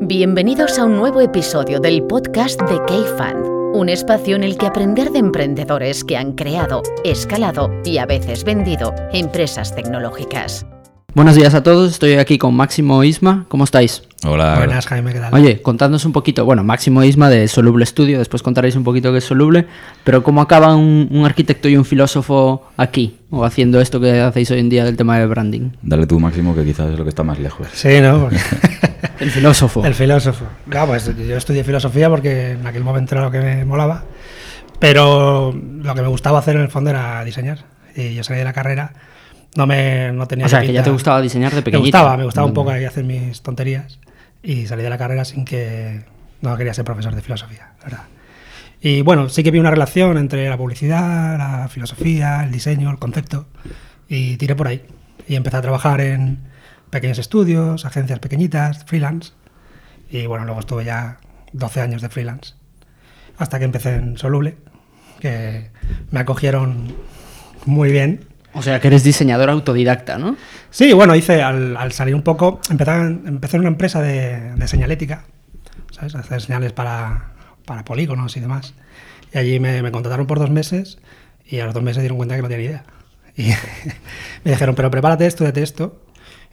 Bienvenidos a un nuevo episodio del podcast de K-Fund, un espacio en el que aprender de emprendedores que han creado, escalado y a veces vendido empresas tecnológicas. Buenos días a todos, estoy aquí con Máximo Isma, ¿cómo estáis? Hola. Buenas, Jaime, ¿qué tal? Oye, contadnos un poquito, bueno, Máximo Isma de Soluble Studio, después contaréis un poquito qué es Soluble, pero ¿cómo acaba un, un arquitecto y un filósofo aquí, o haciendo esto que hacéis hoy en día del tema de branding? Dale tú, Máximo, que quizás es lo que está más lejos. Sí, ¿no? El filósofo. El filósofo. No, pues yo estudié filosofía porque en aquel momento era lo que me molaba, pero lo que me gustaba hacer en el fondo era diseñar. Y yo salí de la carrera, no me no tenía O sea, que ya te gustaba diseñar de Me pequeñito. gustaba, me gustaba un Mm. poco ahí hacer mis tonterías y salí de la carrera sin que no quería ser profesor de filosofía, la verdad. Y bueno, sí que vi una relación entre la publicidad, la filosofía, el diseño, el concepto y tiré por ahí. Y empecé a trabajar en pequeños estudios, agencias pequeñitas, freelance. Y bueno, luego estuve ya 12 años de freelance. Hasta que empecé en Soluble, que me acogieron muy bien. O sea, que eres diseñador autodidacta, ¿no? Sí, bueno, hice al, al salir un poco, empecé, empecé en una empresa de, de señalética, ¿sabes? Hacer señales para, para polígonos y demás. Y allí me, me contrataron por dos meses y a los dos meses dieron cuenta que no tenía ni idea. Y me dijeron, pero prepárate, estudiate esto.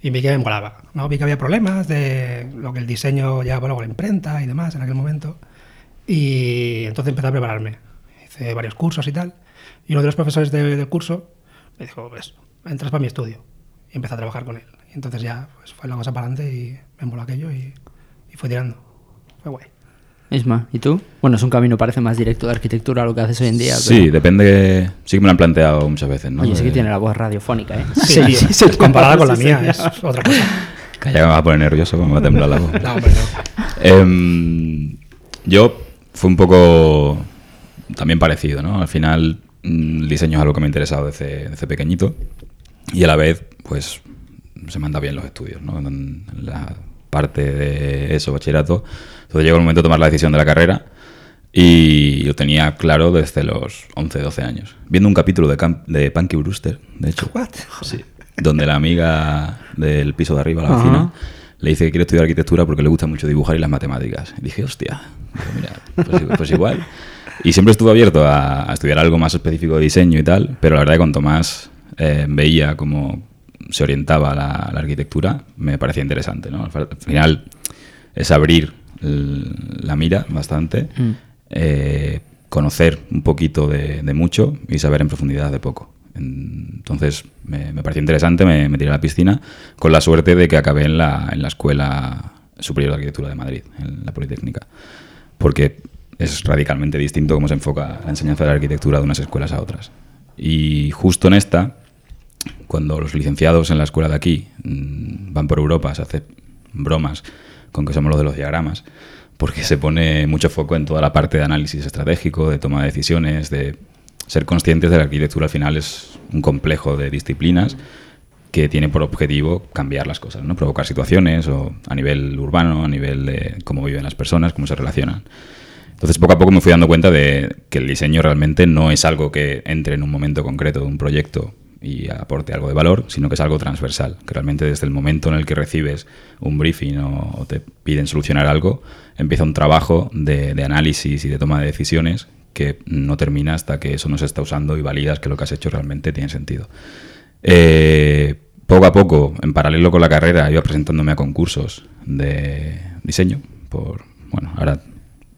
Y vi que me molaba, ¿no? Vi que había problemas de lo que el diseño llevaba luego la imprenta y demás en aquel momento. Y entonces empecé a prepararme. Hice varios cursos y tal. Y uno de los profesores de- del curso me dijo, pues, entras para mi estudio. Y empecé a trabajar con él. Y entonces ya pues, fue la cosa para adelante y me moló aquello y, y fue tirando. Fue guay. Isma, ¿y tú? Bueno, es un camino, parece más directo de arquitectura a lo que haces hoy en día. Sí, pero- depende. Sí que me lo han planteado muchas veces, ¿no? Oye, sí que De- tiene la voz radiofónica, ¿eh? Sí, tío. comparada con la mía, es otra cosa. Calla, que me va a poner nervioso, me va a temblar la voz. No, hombre, no. Em, yo fue un poco también parecido, ¿no? Al final, mm, el diseño es algo que me ha interesado desde, desde pequeñito y a la vez, pues, se me anda bien los estudios, ¿no? En la parte de eso, bachillerato. Entonces llegó el momento de tomar la decisión de la carrera y lo tenía claro desde los 11, 12 años. Viendo un capítulo de, Cam- de Punky Brewster, de hecho. What? Sí. Donde la amiga del piso de arriba, la vecina, le dice que quiere estudiar arquitectura porque le gusta mucho dibujar y las matemáticas. Y dije, hostia, mira, pues, pues igual. Y siempre estuve abierto a, a estudiar algo más específico de diseño y tal, pero la verdad que cuanto más eh, veía cómo se orientaba la, la arquitectura, me parecía interesante. ¿no? Al final es abrir la mira bastante, Mm. eh, conocer un poquito de, de mucho y saber en profundidad de poco. Entonces me, me pareció interesante, me, me tiré a la piscina con la suerte de que acabé en la, en la Escuela Superior de Arquitectura de Madrid, en la Politécnica, porque es radicalmente distinto cómo se enfoca la enseñanza de la arquitectura de unas escuelas a otras. Y justo en esta, cuando los licenciados en la escuela de aquí mm, van por Europa, se hace bromas con que somos los de los diagramas, porque se pone mucho foco en toda la parte de análisis estratégico, de toma de decisiones, de ser conscientes de la arquitectura al final es un complejo de disciplinas que tiene por objetivo cambiar las cosas, ¿no? provocar situaciones o a nivel urbano, a nivel de cómo viven las personas, cómo se relacionan. Entonces, poco a poco me fui dando cuenta de que el diseño realmente no es algo que entre en un momento concreto de un proyecto y aporte algo de valor, sino que es algo transversal, que realmente desde el momento en el que recibes un briefing o, te piden solucionar algo, empieza un trabajo de, análisis y de toma de decisiones que no termina hasta que eso no se está usando y validas que lo que has hecho realmente tiene sentido. Eh, poco a poco, en paralelo con la carrera, iba presentándome a concursos de diseño. Por, bueno, ahora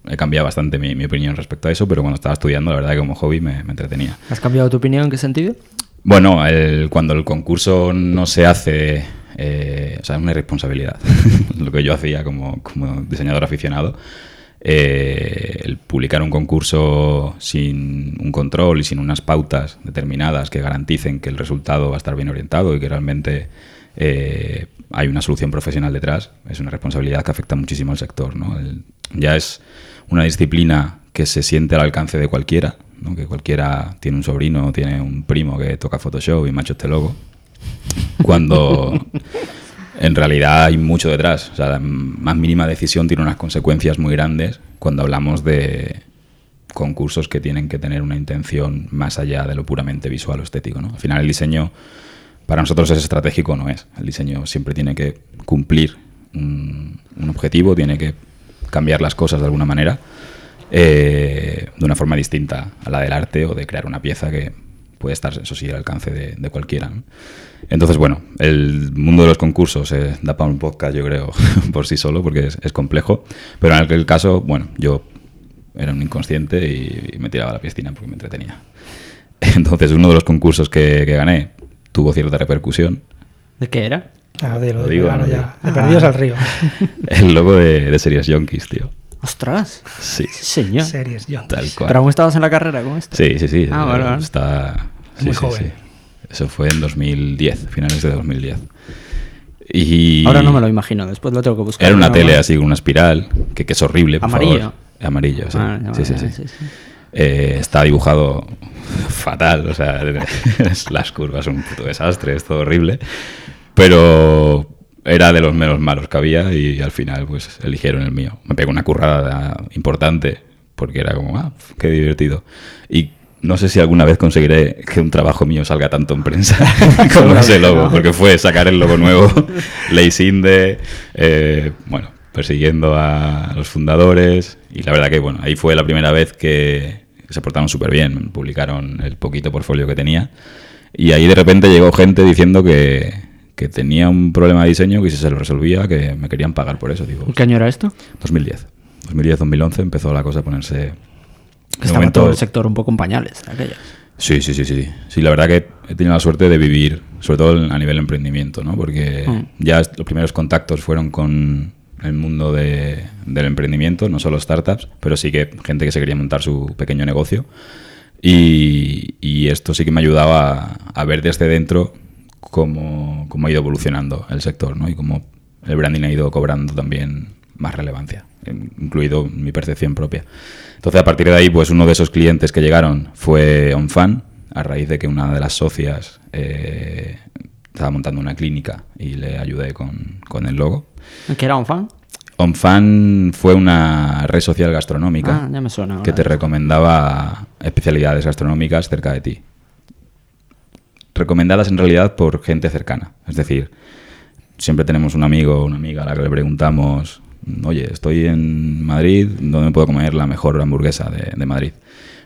he cambiado bastante mi, opinión respecto a eso, pero cuando estaba estudiando, la verdad que como hobby me entretenía. ¿Has cambiado tu opinión en qué sentido? Bueno, cuando el concurso no se hace, eh, es una irresponsabilidad, lo que yo hacía como, como diseñador aficionado, eh, el publicar un concurso sin un control y sin unas pautas determinadas que garanticen que el resultado va a estar bien orientado y que realmente eh, hay una solución profesional detrás, es una responsabilidad que afecta muchísimo al sector. ya es una disciplina que se siente al alcance de cualquiera, ¿no? que cualquiera tiene un sobrino o tiene un primo que toca Photoshop y macho este logo, cuando en realidad hay mucho detrás. O sea, la más mínima decisión tiene unas consecuencias muy grandes cuando hablamos de concursos que tienen que tener una intención más allá de lo puramente visual o estético. ¿no? Al final el diseño para nosotros es estratégico, no es. El diseño siempre tiene que cumplir un, un objetivo, tiene que cambiar las cosas de alguna manera, eh, de una forma distinta a la del arte o de crear una pieza que puede estar, eso sí, al alcance de, de cualquiera. ¿no? Entonces, bueno, el mundo de los concursos eh, da para un podcast, yo creo, por sí solo, porque es, es complejo. Pero en aquel caso, bueno, yo era un inconsciente y, y me tiraba a la piscina porque me entretenía. Entonces, uno de los concursos que, que gané tuvo cierta repercusión. ¿De qué era? Ah, dilo, Lo dilo, digo, ya. De perdidos al río. El logo de, de Series Yonkis, tío. ¡Ostras! Sí, Sí, señor. Series tal cual. ¿Pero aún estabas en la carrera con esto? Sí, sí, sí. Ah, vale, vale. Está Muy sí, sí, joven. sí. Eso fue en 2010, finales de 2010. Y Ahora no me lo imagino, después lo tengo que buscar. Era una No, tele no. así con una espiral, que, que es horrible, por Amarillo. favor. Amarillo, sí. Ah, sí, sí, sí. sí, sí. Eh, está dibujado fatal, o sea, las curvas son un puto desastre, es todo horrible. Pero era de los menos malos que había y al final pues eligieron el mío. Me pegó una currada importante porque era como, ah, qué divertido. Y no sé si alguna vez conseguiré que un trabajo mío salga tanto en prensa como ese logo, porque fue sacar el logo nuevo, Ley Sinde, eh, bueno, persiguiendo a los fundadores. Y la verdad que, bueno, ahí fue la primera vez que se portaron súper bien, publicaron el poquito portfolio que tenía. Y ahí de repente llegó gente diciendo que, que tenía un problema de diseño que si se lo resolvía, que me querían pagar por eso. Digo, ¿Qué año era esto? 2010. 2010-2011 empezó la cosa a ponerse... de Estaba momento- todo el sector un poco en pañales. aquellas. Sí, sí, sí, sí. Sí, la verdad que he tenido la suerte de vivir, sobre todo a nivel emprendimiento, ¿no? Porque Mm. ya los primeros contactos fueron con el mundo de- del emprendimiento, no solo startups, pero sí que gente que se quería montar su pequeño negocio. Y, y esto sí que me ayudaba a, a ver desde dentro cómo, cómo ha ido evolucionando el sector, ¿no? Y cómo el branding ha ido cobrando también más relevancia, in- incluido mi percepción propia. Entonces, a partir de ahí, pues uno de esos clientes que llegaron fue OnFan, a raíz de que una de las socias eh, estaba montando una clínica y le ayudé con, con el logo. ¿Que era un fan? OnFan fue una red social gastronómica Ah, ya me suena. que te recomendaba especialidades gastronómicas cerca de ti. Recomendadas en realidad por gente cercana. Es decir, siempre tenemos un amigo o una amiga a la que le preguntamos, oye, estoy en Madrid, ¿dónde puedo comer la mejor hamburguesa de, Madrid?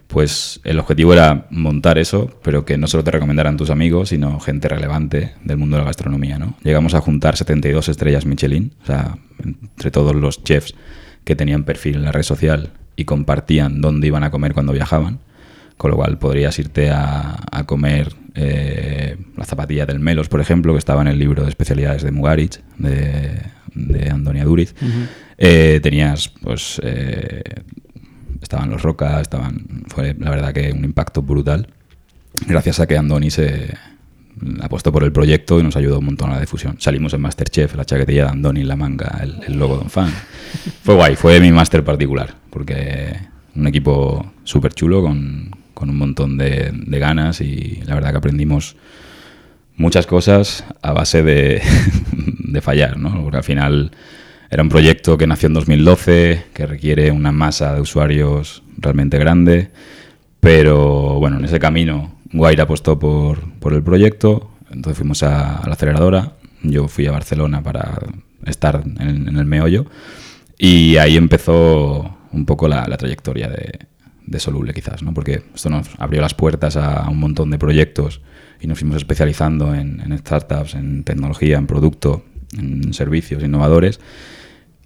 Pues el objetivo era montar eso, pero que no solo te recomendaran tus amigos, sino gente relevante del mundo de la gastronomía. ¿no? Llegamos a juntar 72 estrellas Michelin, o sea, entre todos los chefs que tenían perfil en la red social y compartían dónde iban a comer cuando viajaban. Con lo cual podrías irte a comer eh, la zapatilla del Melos, por ejemplo, que estaba en el libro de especialidades de Mugarich, de, de Antonia Duriz. Eh, tenías, pues, eh, estaban los Roca, estaban, fue la verdad que un impacto brutal. Gracias a que Andoni se apostó por el proyecto y nos ayudó un montón a la difusión. Salimos en Masterchef, la chaquetilla de Andoni en la manga, el, el logo de un fan. Fue guay, fue mi máster particular, porque un equipo súper chulo con, con un montón de, ganas y la verdad que aprendimos muchas cosas a base de, fallar, ¿no? Porque al final era un proyecto que nació en 2012, que requiere una masa de usuarios realmente grande, pero bueno, en ese camino Guaira apostó por, por el proyecto, entonces fuimos a, la aceleradora, yo fui a Barcelona para estar en, en el meollo y ahí empezó un poco la, la trayectoria de, de Soluble quizás, ¿no? porque esto nos abrió las puertas a un montón de proyectos y nos fuimos especializando en, en startups, en tecnología, en producto, en servicios innovadores,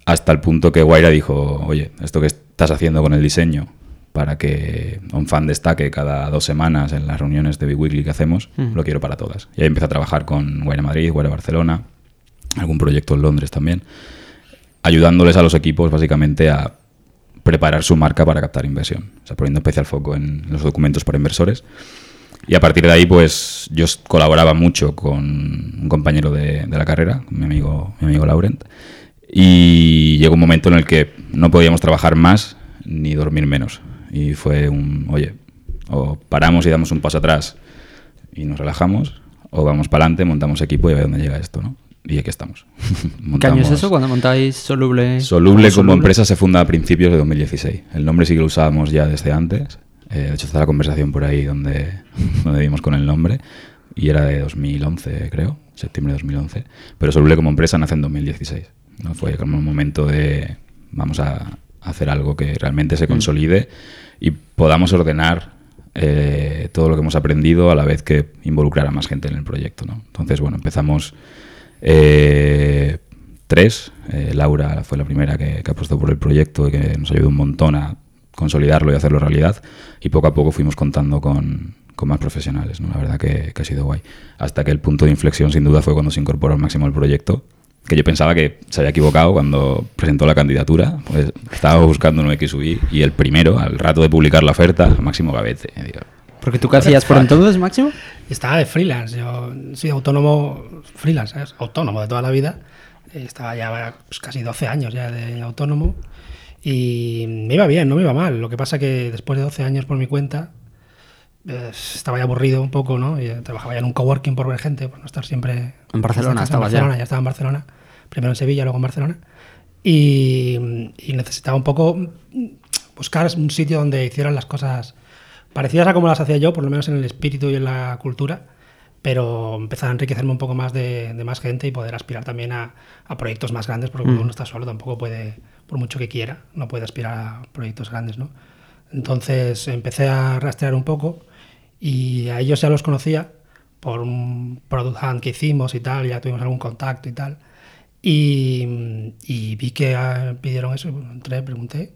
hasta el punto que Guaira dijo, oye, esto que estás haciendo con el diseño para que un fan destaque cada dos semanas en las reuniones de Big Weekly que hacemos, Mm. lo quiero para todas. Y ahí empecé a trabajar con Guaira Madrid, Guaira Barcelona, algún proyecto en Londres también, ayudándoles a los equipos básicamente a preparar su marca para captar inversión, o sea, poniendo especial foco en los documentos para inversores. Y a partir de ahí, pues yo colaboraba mucho con un compañero de, de la carrera, mi amigo, mi amigo Laurent, y llegó un momento en el que no podíamos trabajar más ni dormir menos. Y fue un, oye, o paramos y damos un paso atrás y nos relajamos, o vamos para adelante, montamos equipo y a ver dónde llega esto, ¿no? Y aquí estamos. ¿Qué año es Montamos- eso cuando montáis Soluble? Soluble como Soluble? empresa se funda a principios de 2016. El nombre sí que lo usábamos ya desde antes. Eh, de hecho, está la conversación por ahí donde, donde dimos con el nombre. Y era de 2011, creo, septiembre de 2011. Pero Soluble como empresa nace en 2016. ¿no? Fue como un momento de vamos a hacer algo que realmente se consolide y podamos ordenar eh, todo lo que hemos aprendido a la vez que involucrar a más gente en el proyecto. ¿no? Entonces, bueno, empezamos eh, tres. Eh, Laura fue la primera que, que apostó por el proyecto y que nos ayudó un montón a consolidarlo y hacerlo realidad. Y poco a poco fuimos contando con, con más profesionales. ¿no? La verdad que, que ha sido guay. Hasta que el punto de inflexión, sin duda, fue cuando se incorporó al máximo el proyecto que yo pensaba que se había equivocado cuando presentó la candidatura. Pues estaba buscando un XUI y el primero, al rato de publicar la oferta, Máximo Gavete. Digo, Porque tú qué hacías por entonces, Máximo? Estaba de freelance, yo soy autónomo, freelance, ¿sabes? autónomo de toda la vida. Estaba ya pues, casi 12 años ya de autónomo y me iba bien, no me iba mal. Lo que pasa que después de 12 años por mi cuenta eh, estaba ya aburrido un poco, ¿no? Y, eh, trabajaba ya en un coworking por ver gente, por no estar siempre En Barcelona en estabas ya. Barcelona, ya estaba en Barcelona, primero en Sevilla, luego en Barcelona. Y, y necesitaba un poco buscar un sitio donde hicieran las cosas parecidas a como las hacía yo, por lo menos en el espíritu y en la cultura, pero empezar a enriquecerme un poco más de, de más gente y poder aspirar también a, a proyectos más grandes, porque Mm. uno está solo tampoco puede, por mucho que quiera, no puede aspirar a proyectos grandes, ¿no? Entonces empecé a rastrear un poco y a ellos ya los conocía por un product hunt que hicimos y tal, ya tuvimos algún contacto y tal. Y, y vi que ah, pidieron eso, entré, pregunté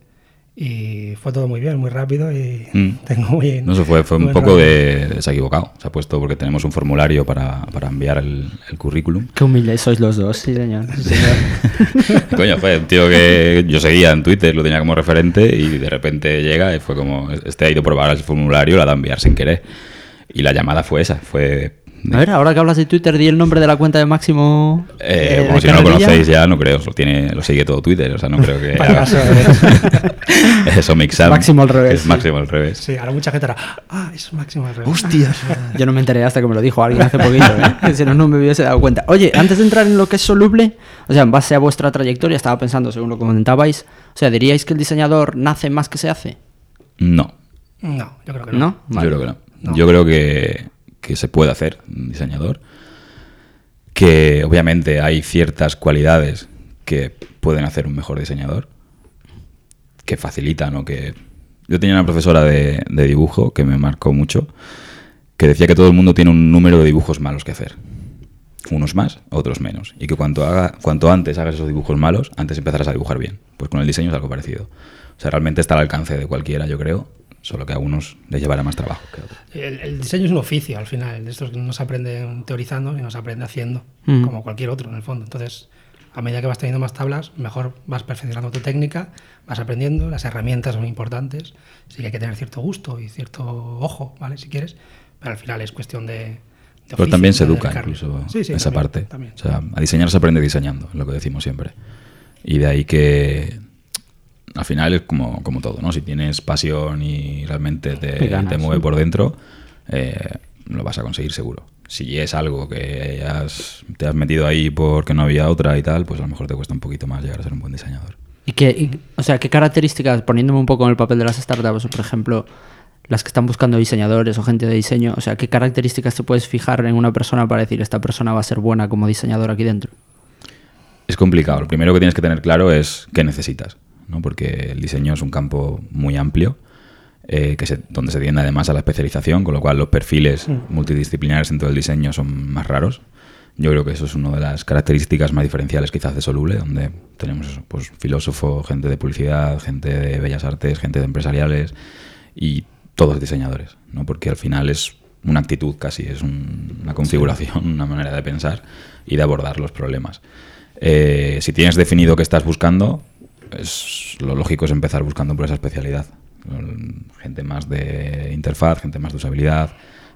y fue todo muy bien, muy rápido y Mm. tengo muy... No, eso fue, fue un poco de... Se ha equivocado. Se ha puesto porque tenemos un formulario para, para enviar el, el currículum. Qué humildes sois los dos, sí, señor. Sí, señor. Coño, fue un tío que yo seguía en Twitter, lo tenía como referente y de repente llega y fue como, este ha ido a probar el formulario, la da a enviar sin querer. Y la llamada fue esa, fue... A ver, ahora que hablas de Twitter, di el nombre de la cuenta de Máximo. Eh, eh, si no lo conocéis ya, no creo, lo, tiene, lo sigue todo Twitter, o sea, no creo que... Haga- eso, Mixam. Máximo al revés, Es sí. máximo al revés. Sí, ahora mucha gente era, ah, es máximo al revés. Hostia. Yo no me enteré hasta que me lo dijo alguien hace poquito, ¿eh? Que si no, no me hubiese dado cuenta. Oye, antes de entrar en lo que es soluble, o sea, en base a vuestra trayectoria, estaba pensando, según lo comentabais, o sea, ¿diríais que el diseñador nace más que se hace? No, No, yo creo que no. ¿No? Vale. Yo creo que no. No. Yo creo que, que se puede hacer un diseñador. Que obviamente hay ciertas cualidades que pueden hacer un mejor diseñador. Que facilitan o que. Yo tenía una profesora de, dibujo que me marcó mucho. Que decía que todo el mundo tiene un número de dibujos malos que hacer. Unos más, otros menos. Y que cuanto, haga, cuanto antes hagas esos dibujos malos, antes empezarás a dibujar bien. Pues con el diseño es algo parecido. O sea, realmente está al alcance de cualquiera, yo creo. Solo que a unos les llevará más trabajo que a otros. El, el diseño es un oficio al final, de estos que no se aprende teorizando y no se aprende haciendo, Mm. como cualquier otro en el fondo. Entonces, a medida que vas teniendo más tablas, mejor vas perfeccionando tu técnica, vas aprendiendo, las herramientas son importantes, sí que hay que tener cierto gusto y cierto ojo, ¿vale? Si quieres, pero al final es cuestión de... de Pero oficio, también se educa incluso Sí, sí, esa también, parte. también. O sea, a diseñar se aprende diseñando, es lo que decimos siempre. Y de ahí que al final es como, como todo, ¿no? Si tienes pasión y realmente te, ganas, te mueve sí. por dentro, eh, lo vas a conseguir seguro. Si es algo que has- te has metido ahí porque no había otra y tal, pues a lo mejor te cuesta un poquito más llegar a ser un buen diseñador. ¿Y qué, y- o sea, qué características, poniéndome un poco en el papel de las startups, por ejemplo, las que están buscando diseñadores o gente de diseño, o sea, qué características te puedes fijar en una persona para decir esta persona va a ser buena como diseñador aquí dentro? Es complicado. Lo primero que tienes que tener claro es qué necesitas, ¿no? porque el diseño es un campo muy amplio, eh, que se- donde se tiende además a la especialización, con lo cual los perfiles multidisciplinares dentro del diseño son más raros. Yo creo que eso es una de las características más diferenciales quizás de Soluble, donde tenemos eso, pues, filósofo, gente de publicidad, gente de bellas artes, gente de empresariales y todos diseñadores, ¿no? porque al final es una actitud casi, es un- una configuración, una manera de pensar y de abordar los problemas. Eh, si tienes definido qué estás buscando, es, lo lógico es empezar buscando por esa especialidad. Gente más de interfaz, gente más de usabilidad,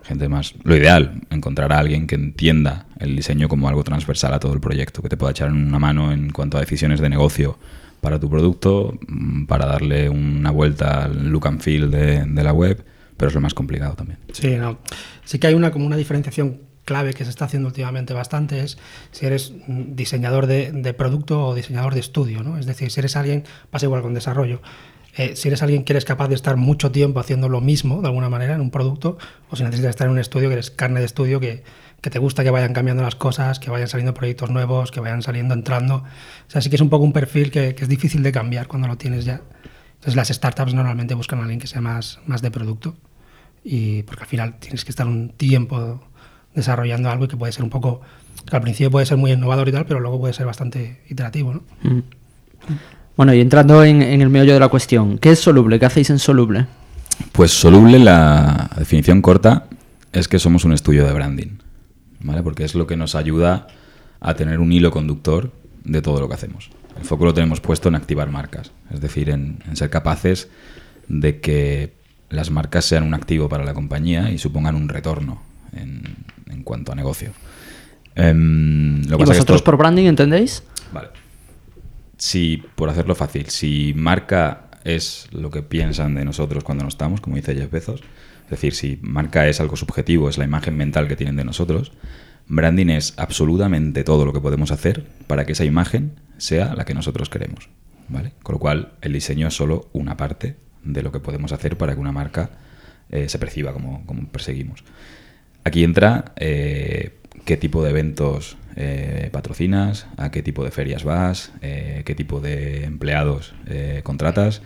gente más... Lo ideal, encontrar a alguien que entienda el diseño como algo transversal a todo el proyecto, que te pueda echar una mano en cuanto a decisiones de negocio para tu producto, mm, para darle una vuelta al look and feel de, la web, pero es lo más complicado también. Sí, no. sí que hay una como una diferenciación clave que se está haciendo últimamente bastante es si eres diseñador de, producto o diseñador de estudio, ¿no? Es decir, si eres alguien, pasa igual con desarrollo. eh, si eres alguien que eres capaz de estar mucho tiempo haciendo lo mismo, de alguna manera, en un producto, o si necesitas estar en un estudio, que eres carne de estudio, que, que te gusta que vayan cambiando las cosas, que vayan saliendo proyectos nuevos, que vayan saliendo, entrando. O sea, sí que es un poco un perfil que, que es difícil de cambiar cuando lo tienes ya. Entonces las startups normalmente buscan a alguien que sea más, más de producto, y porque al final tienes que estar un tiempo desarrollando algo y que puede ser un poco, que al principio puede ser muy innovador y tal, pero luego puede ser bastante iterativo, ¿no? Mm. Bueno, y entrando en, en el meollo de la cuestión, ¿qué es soluble? ¿Qué hacéis en soluble? Pues soluble, la definición corta es que somos un estudio de branding, ¿vale? Porque es lo que nos ayuda a tener un hilo conductor de todo lo que hacemos. El foco lo tenemos puesto en activar marcas, es decir, en, en ser capaces de que las marcas sean un activo para la compañía y supongan un retorno en, en cuanto a negocio. Em, lo ¿Y pasa vosotros esto- por branding entendéis? Vale. Si, por hacerlo fácil, si marca es lo que piensan de nosotros cuando no estamos, como dice Jeff Bezos, es decir, si marca es algo subjetivo, es la imagen mental que tienen de nosotros, branding es absolutamente todo lo que podemos hacer para que esa imagen sea la que nosotros queremos. ¿vale? Con lo cual, el diseño es solo una parte de lo que podemos hacer para que una marca eh, se perciba como, como perseguimos. Aquí entra eh, qué tipo de eventos eh, patrocinas, a qué tipo de ferias vas, eh, qué tipo de empleados eh, contratas,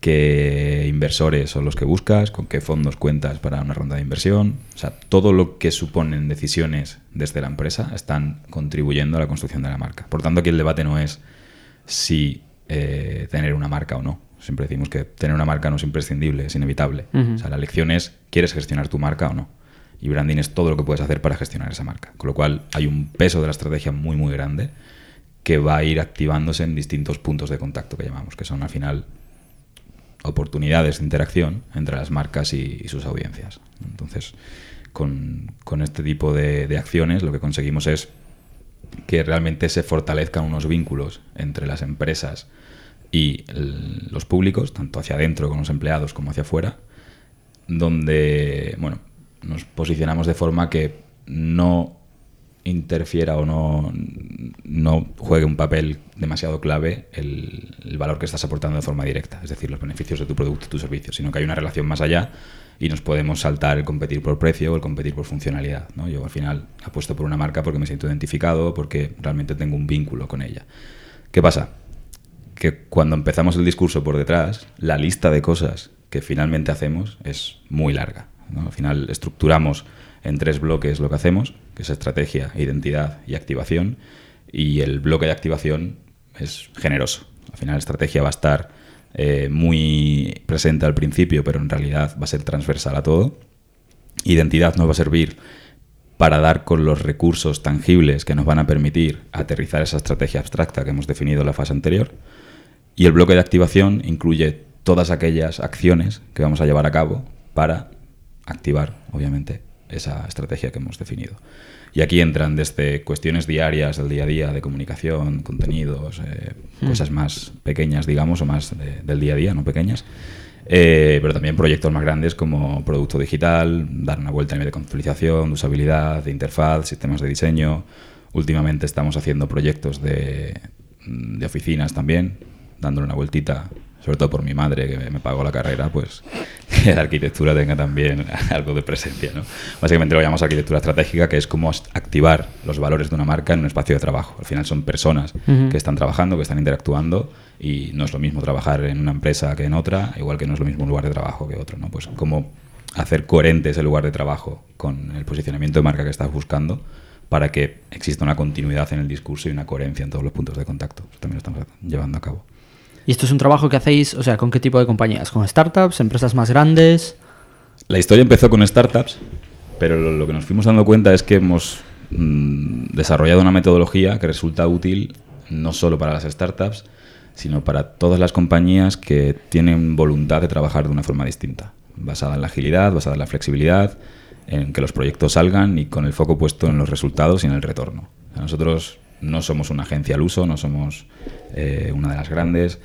qué inversores son los que buscas, con qué fondos cuentas para una ronda de inversión. O sea, todo lo que suponen decisiones desde la empresa están contribuyendo a la construcción de la marca. Por tanto, aquí el debate no es si eh, tener una marca o no. Siempre decimos que tener una marca no es imprescindible, es inevitable. O sea, la lección es, ¿quieres gestionar tu marca o no? Y branding es todo lo que puedes hacer para gestionar esa marca. Con lo cual hay un peso de la estrategia muy, muy grande que va a ir activándose en distintos puntos de contacto que llamamos, que son al final oportunidades de interacción entre las marcas y, sus audiencias. Entonces, con, con este tipo de, acciones lo que conseguimos es que realmente se fortalezcan unos vínculos entre las empresas y los públicos, tanto hacia adentro con los empleados como hacia afuera, donde bueno, nos posicionamos de forma que no interfiera o no, no juegue un papel demasiado clave el, valor que estás aportando de forma directa, es decir, los beneficios de tu producto, tu servicio, sino que hay una relación más allá y nos podemos saltar el competir por precio o el competir por funcionalidad. ¿no? Yo al final apuesto por una marca porque me siento identificado, porque realmente tengo un vínculo con ella. ¿Qué pasa? que cuando empezamos el discurso por detrás, la lista de cosas que finalmente hacemos es muy larga. Al final estructuramos en tres bloques lo que hacemos, que es estrategia, identidad y activación, y el bloque de activación es generoso. Al final la estrategia va a estar eh, muy presente al principio, pero en realidad va a ser transversal a todo. Identidad nos va a servir para dar con los recursos tangibles que nos van a permitir aterrizar esa estrategia abstracta que hemos definido en la fase anterior. Y el bloque de activación incluye todas aquellas acciones que vamos a llevar a cabo para activar, obviamente, esa estrategia que hemos definido. Y aquí entran desde cuestiones diarias del día a día de comunicación, contenidos, eh, cosas más pequeñas, digamos, o más de- del día a día, no pequeñas, eh, pero también proyectos más grandes como producto digital, dar una vuelta a nivel de conceptualización, de usabilidad, de interfaz, sistemas de diseño. Últimamente estamos haciendo proyectos de, de oficinas también, dándole una vueltita, sobre todo por mi madre que me pagó la carrera, pues que la arquitectura tenga también algo de presencia. ¿no? Básicamente lo llamamos arquitectura estratégica, que es como activar los valores de una marca en un espacio de trabajo. Al final son personas Ujú. que están trabajando, que están interactuando y no es lo mismo trabajar en una empresa que en otra, igual que no es lo mismo un lugar de trabajo que otro. ¿no? Pues cómo hacer coherente ese lugar de trabajo con el posicionamiento de marca que estás buscando para que exista una continuidad en el discurso y una coherencia en todos los puntos de contacto. Eso también lo estamos llevando a cabo. ¿Y esto es un trabajo que hacéis, o sea, con qué tipo de compañías? ¿Con startups, empresas más grandes? La historia empezó con startups, pero lo, que nos fuimos dando cuenta es que hemos mm, desarrollado una metodología que resulta útil no solo para las startups, sino para todas las compañías que tienen voluntad de trabajar de una forma distinta, basada en la agilidad, basada en la flexibilidad, en que los proyectos salgan y con el foco puesto en los resultados y en el retorno. Nosotros no somos una agencia al uso, no somos eh, una de las grandes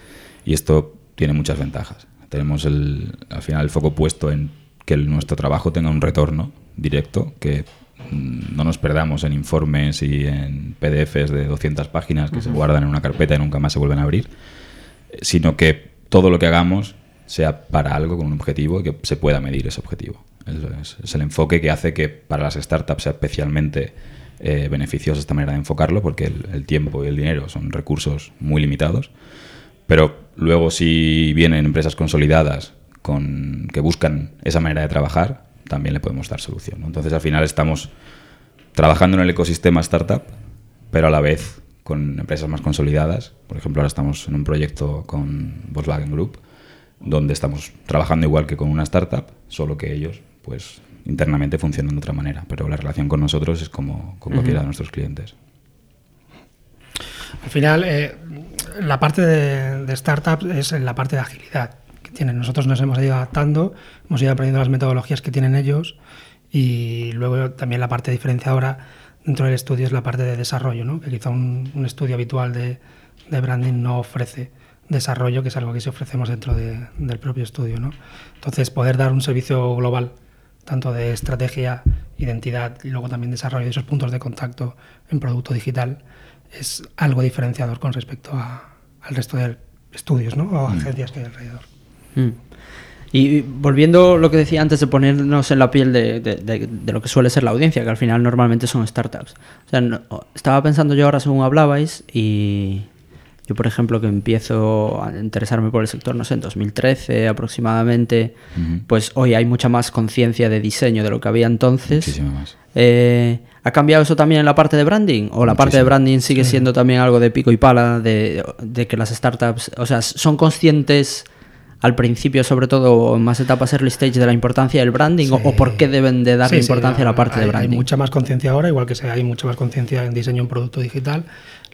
y esto tiene muchas ventajas. Tenemos el, al final el foco puesto en que el- nuestro trabajo tenga un retorno directo, que mm, no nos perdamos en informes y en PDFs de 200 páginas que se guardan en una carpeta y nunca más se vuelven a abrir, sino que todo lo que hagamos sea para algo, con un objetivo y que se pueda medir ese objetivo. Es, es el enfoque que hace que para las startups sea especialmente eh, beneficiosa esta manera de enfocarlo, porque el, el, tiempo y el dinero son recursos muy limitados. Pero luego si vienen empresas consolidadas con, que buscan esa manera de trabajar, también le podemos dar solución. ¿no? Entonces al final estamos trabajando en el ecosistema startup, pero a la vez con empresas más consolidadas. Por ejemplo, ahora estamos en un proyecto con Volkswagen Group, donde estamos trabajando igual que con una startup, solo que ellos pues internamente funcionan de otra manera, pero la relación con nosotros es como con cualquiera uh -huh. de nuestros clientes. Al final, eh, la parte de, de startups es la parte de agilidad que tienen. Nosotros nos hemos ido adaptando, hemos ido aprendiendo las metodologías que tienen ellos y luego también la parte diferenciadora dentro del estudio es la parte de desarrollo, ¿no? que quizá un, un estudio habitual de, de, branding no ofrece desarrollo, que es algo que sí ofrecemos dentro de, del propio estudio. ¿no? Entonces, poder dar un servicio global, tanto de estrategia, identidad y luego también desarrollo de esos puntos de contacto en producto digital, es algo diferenciador con respecto a, al resto de estudios ¿no? o agencias mm. que hay alrededor. Mm. Y volviendo a lo que decía antes de ponernos en la piel de, de, de, de, lo que suele ser la audiencia, que al final normalmente son startups. O sea, no, estaba pensando yo ahora según hablabais y yo, por ejemplo, que empiezo a interesarme por el sector, no sé, en 2013 aproximadamente, uh -huh. pues hoy hay mucha más conciencia de diseño de lo que había entonces. Muchísimo más. Eh, ¿Ha cambiado eso también en la parte de branding? ¿O la Muchísimo. parte de branding sigue siendo también algo de pico y pala, de, de que las startups, o sea, son conscientes al principio, sobre todo en más etapas early stage, de la importancia del branding sí. o, o, por qué deben de darle sí, importancia sí, a la parte hay, de branding? Hay mucha más conciencia ahora, igual que hay mucha más conciencia en diseño en producto digital,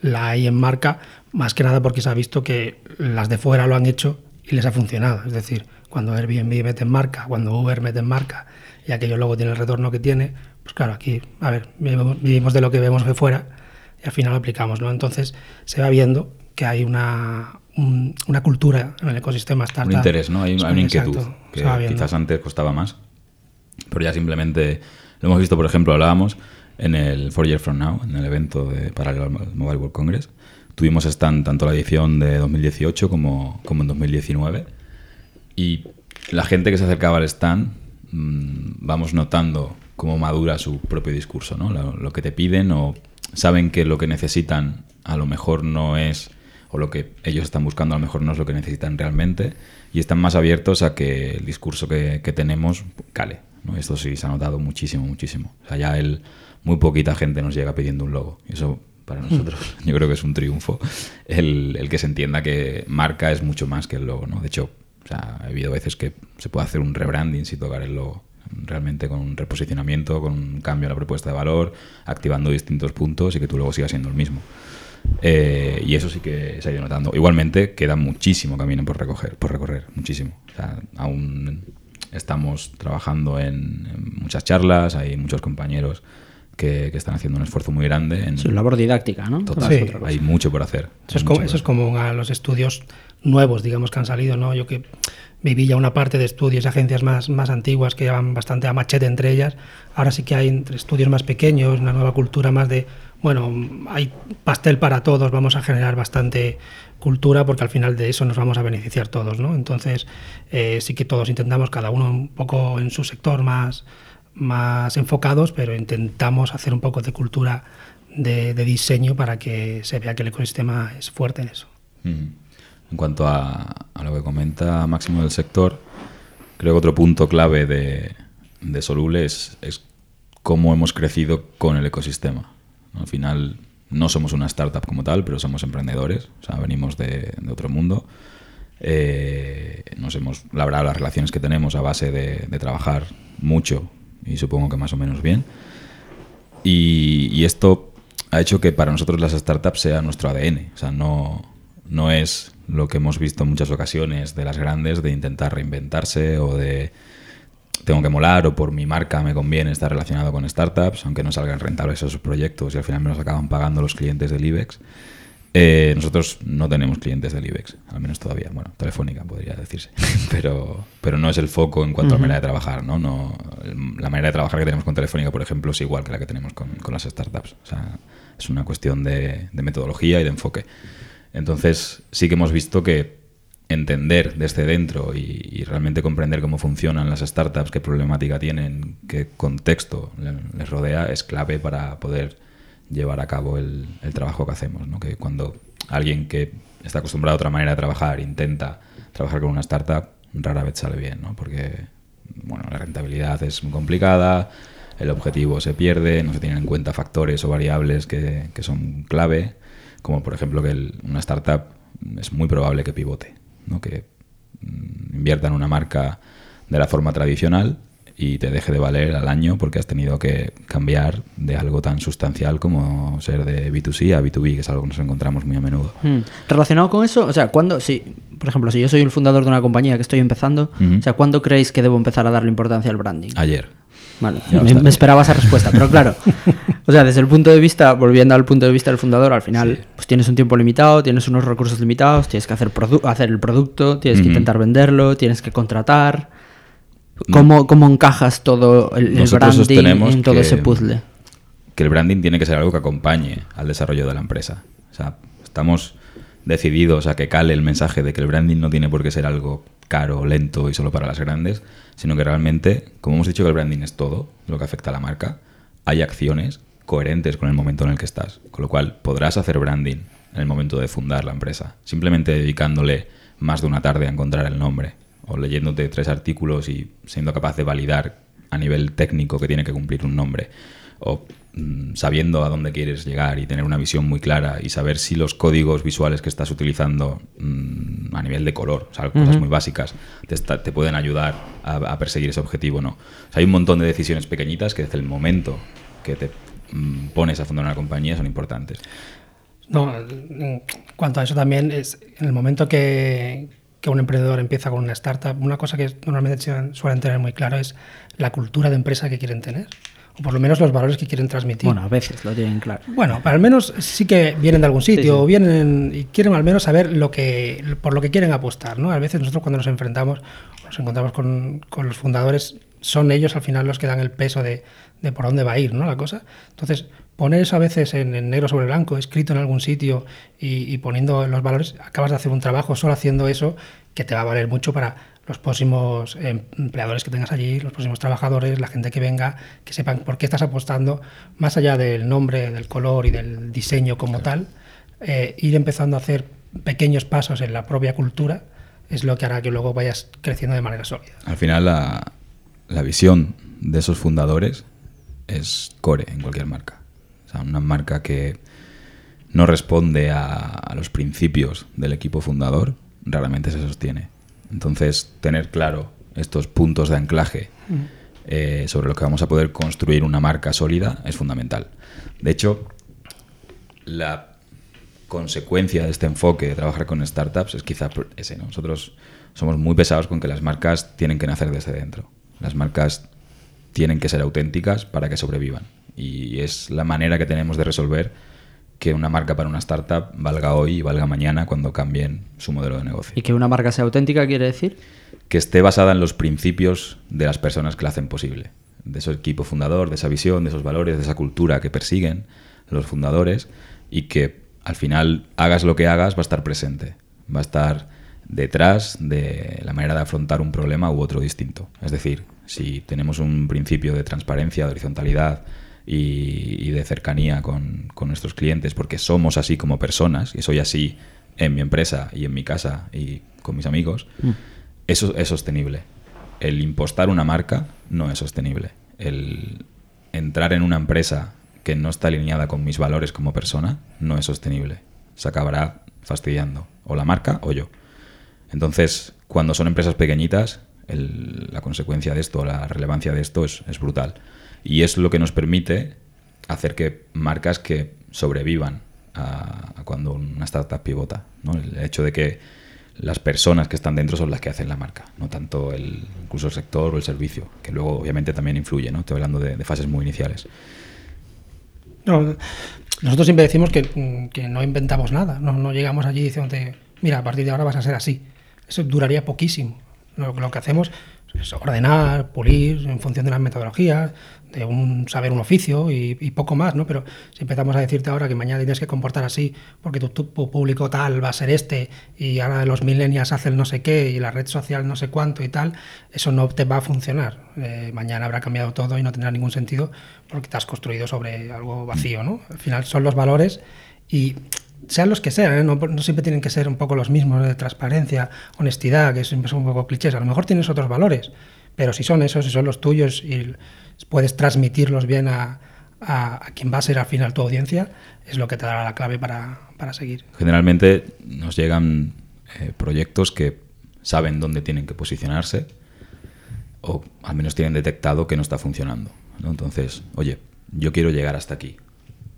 la hay en marca, más que nada porque se ha visto que las de fuera lo han hecho y les ha funcionado. Es decir, cuando Airbnb mete en marca, cuando Uber mete en marca y aquello luego tiene el retorno que tiene, pues claro, aquí, a ver, vivimos de lo que vemos de fuera y al final lo aplicamos, ¿no? Entonces se va viendo que hay una, un, una cultura en el ecosistema startup. Un interés, ¿no? Hay, hay una inquietud Exacto, que quizás antes costaba más, pero ya simplemente lo hemos visto, por ejemplo, hablábamos en el Four Years From Now, en el evento de paralelo al Mobile World Congress. Tuvimos stand tanto la edición de 2018 como, como en 2019 y la gente que se acercaba al stand mmm, vamos notando cómo madura su propio discurso, ¿no? Lo, lo, que te piden o saben que lo que necesitan a lo mejor no es o lo que ellos están buscando a lo mejor no es lo que necesitan realmente y están más abiertos a que el discurso que, que tenemos cale. ¿no? Esto sí se ha notado muchísimo, muchísimo. O sea, ya el, muy poquita gente nos llega pidiendo un logo. Eso para Hmm. nosotros yo creo que es un triunfo el, el, que se entienda que marca es mucho más que el logo. ¿no? De hecho, o sea, ha habido veces que se puede hacer un rebranding sin tocar el logo realmente con un reposicionamiento, con un cambio a la propuesta de valor, activando distintos puntos y que tú luego sigas siendo el mismo. Eh, y eso sí que se ha ido notando. Igualmente, queda muchísimo camino por, recoger, por recorrer, muchísimo. O sea, aún estamos trabajando en, en, muchas charlas, hay muchos compañeros que, que, están haciendo un esfuerzo muy grande. En sí, labor didáctica, ¿no? Total, sí. hay mucho por hacer. Eso, es como, eso es como, a los estudios nuevos, digamos, que han salido, ¿no? Yo que viví ya una parte de estudios y agencias más, más antiguas que llevan bastante a machete entre ellas. Ahora sí que hay entre estudios más pequeños, una nueva cultura más de bueno, hay pastel para todos, vamos a generar bastante cultura porque al final de eso nos vamos a beneficiar todos, ¿no? Entonces, eh, sí que todos intentamos, cada uno un poco en su sector más, más enfocados, pero intentamos hacer un poco de cultura de, diseño para que se vea que el ecosistema es fuerte en eso. En cuanto a, lo que comenta Máximo del sector, creo que otro punto clave de, de Solule es, cómo hemos crecido con el ecosistema. Al final no somos una startup como tal, pero somos emprendedores, o sea, venimos de, otro mundo. Eh, nos hemos labrado las relaciones que tenemos a base de, trabajar mucho y supongo que más o menos bien. Y, esto ha hecho que para nosotros las startups sea nuestro ADN, o sea, no, no es lo que hemos visto en muchas ocasiones de las grandes de intentar reinventarse o de tengo que molar o por mi marca me conviene estar relacionado con startups, aunque no salgan rentables esos proyectos y al final me los acaban pagando los clientes del IBEX. Eh, nosotros no tenemos clientes del IBEX, al menos todavía. Bueno, Telefónica podría decirse, pero, pero no es el foco en cuanto uh -huh. a la manera de trabajar. ¿no? No, la manera de trabajar que tenemos con Telefónica, por ejemplo, es igual que la que tenemos con, con las startups. O sea, es una cuestión de, de metodología y de enfoque. Entonces, sí que hemos visto que entender desde dentro y, y realmente comprender cómo funcionan las startups, qué problemática tienen, qué contexto le- les rodea, es clave para poder llevar a cabo el, trabajo que hacemos. ¿no? Que cuando alguien que está acostumbrado a otra manera de trabajar intenta trabajar con una startup, rara vez sale bien, ¿no? porque bueno, la rentabilidad es muy complicada, el objetivo se pierde, no se tienen en cuenta factores o variables que, son clave, como por ejemplo que una startup es muy probable que pivote, ¿no? que mm, invierta en una marca de la forma tradicional y te deje de valer al año porque has tenido que cambiar de algo tan sustancial como ser de B2C a B2B, que es algo que nos encontramos muy a menudo. Hmm. Relacionado con eso, o sea, cuando, si, por ejemplo, si yo soy el fundador de una compañía que estoy empezando, o sea, ¿cuándo creéis que debo empezar a darle importancia al branding? Ayer. Vale, me, esperaba esa respuesta, pero claro, o sea, desde el punto de vista, volviendo al punto de vista del fundador, al final, pues tienes un tiempo limitado, tienes unos recursos limitados, tienes que hacer, hacer el producto, tienes que intentar venderlo, tienes que contratar. ¿Cómo, cómo encajas todo el, branding en todo que- ese puzzle? que el branding tiene que ser algo que acompañe al desarrollo de la empresa. O sea, estamos decididos a que cale el mensaje de que el branding no tiene por qué ser algo caro, lento y solo para las grandes, sino que realmente, como hemos dicho que el branding es todo lo que afecta a la marca, hay acciones coherentes con el momento en el que estás. Con lo cual podrás hacer branding en el momento de fundar la empresa, simplemente dedicándole más de una tarde a encontrar el nombre o leyéndote tres artículos y siendo capaz de validar a nivel técnico que tiene que cumplir un nombre o mm, sabiendo a dónde quieres llegar y tener una visión muy clara y saber si los códigos visuales que estás utilizando mm, a nivel de color, o sea, cosas muy básicas, te, está- te pueden ayudar a, a perseguir ese objetivo o no. O sea, hay un montón de decisiones pequeñitas que desde el momento que te mm, pones a fundar una compañía son importantes. No, en cuanto a eso también es en el momento que, que un emprendedor empieza con una startup, una cosa que normalmente suelen- tener muy claro es la cultura de empresa que quieren tener, o por lo menos los valores que quieren transmitir. Bueno, a veces lo tienen claro. Bueno, al menos sí que vienen de algún sitio, Sí, sí. o vienen y quieren al menos saber lo que, por lo que quieren apostar, ¿no? A veces nosotros cuando nos enfrentamos, nos encontramos con, con los fundadores, son ellos al final los que dan el peso de, de por dónde va a ir, ¿no? La cosa. Entonces, poner eso a veces en, en negro sobre blanco, escrito en algún sitio y, y poniendo los valores, acabas de hacer un trabajo solo haciendo eso que te va a valer mucho para los próximos em- empleadores que tengas allí, los próximos trabajadores, la gente que venga, que sepan por qué estás apostando, más allá del nombre, del color y del diseño como tal, eh, ir empezando a hacer pequeños pasos en la propia cultura es lo que hará que luego vayas creciendo de manera sólida. Al final la, la visión de esos fundadores es core en cualquier marca. Sea, una marca que no responde a, a los principios del equipo fundador raramente se sostiene. Entonces, tener claro estos puntos de anclaje eh, sobre lo que vamos a poder construir una marca sólida es fundamental. De hecho, la consecuencia de este enfoque de trabajar con startups es quizá ese. ¿no? Nosotros somos muy pesados con que las marcas tienen que nacer desde dentro. Las marcas tienen que ser auténticas para que sobrevivan. Y es la manera que tenemos de resolver que una marca para una startup valga hoy y valga mañana cuando cambien su modelo de negocio. Y que una marca sea auténtica quiere decir. Que esté basada en los principios de las personas que la hacen posible. De ese equipo fundador, de esa visión, de esos valores, de esa cultura que persiguen los fundadores y que al final hagas lo que hagas va a estar presente. Va a estar detrás de la manera de afrontar un problema u otro distinto. Es decir, si tenemos un principio de transparencia, de horizontalidad y, y de cercanía con, con nuestros clientes, porque somos así como personas, y soy así en mi empresa y en mi casa y con mis amigos, eso es sostenible. El impostar una marca no es sostenible. El entrar en una empresa que no está alineada con mis valores como persona no es sostenible. Se acabará fastidiando o la marca o yo. Entonces, cuando son empresas pequeñitas, el- la consecuencia de esto, la relevancia de esto es, es brutal. Y es lo que nos permite hacer que marcas que sobrevivan a, cuando una startup pivota. ¿no? El hecho de que las personas que están dentro son las que hacen la marca, no tanto el, incluso el sector o el servicio, que luego obviamente también influye. ¿no? Estoy hablando de, fases muy iniciales. No, nosotros siempre decimos que, que no inventamos nada, no, no llegamos allí diciéndote, mira, a partir de ahora vas a ser así. Eso duraría poquísimo. Lo que hacemos, es ordenar, pulir en función de las metodologías, de un saber un oficio y, poco más, ¿no? Pero si empezamos a decirte ahora que mañana tienes que comportar así porque tu, tu, público tal va a ser este y ahora los millennials hacen no sé qué y la red social no sé cuánto y tal, eso no te va a funcionar. Eh, mañana habrá cambiado todo y no tendrá ningún sentido porque te has construido sobre algo vacío, ¿no? Al final son los valores y sean los que sean, ¿eh? no, siempre tienen que ser un poco los mismos de transparencia, honestidad, que siempre son un poco clichés. A lo mejor tienes otros valores, pero si son esos, si son los tuyos y puedes transmitirlos bien a, a, quien va a ser al final tu audiencia, es lo que te dará la clave para, para seguir. Generalmente nos llegan eh, proyectos que saben dónde tienen que posicionarse o al menos tienen detectado que no está funcionando. Entonces, oye, yo quiero llegar hasta aquí.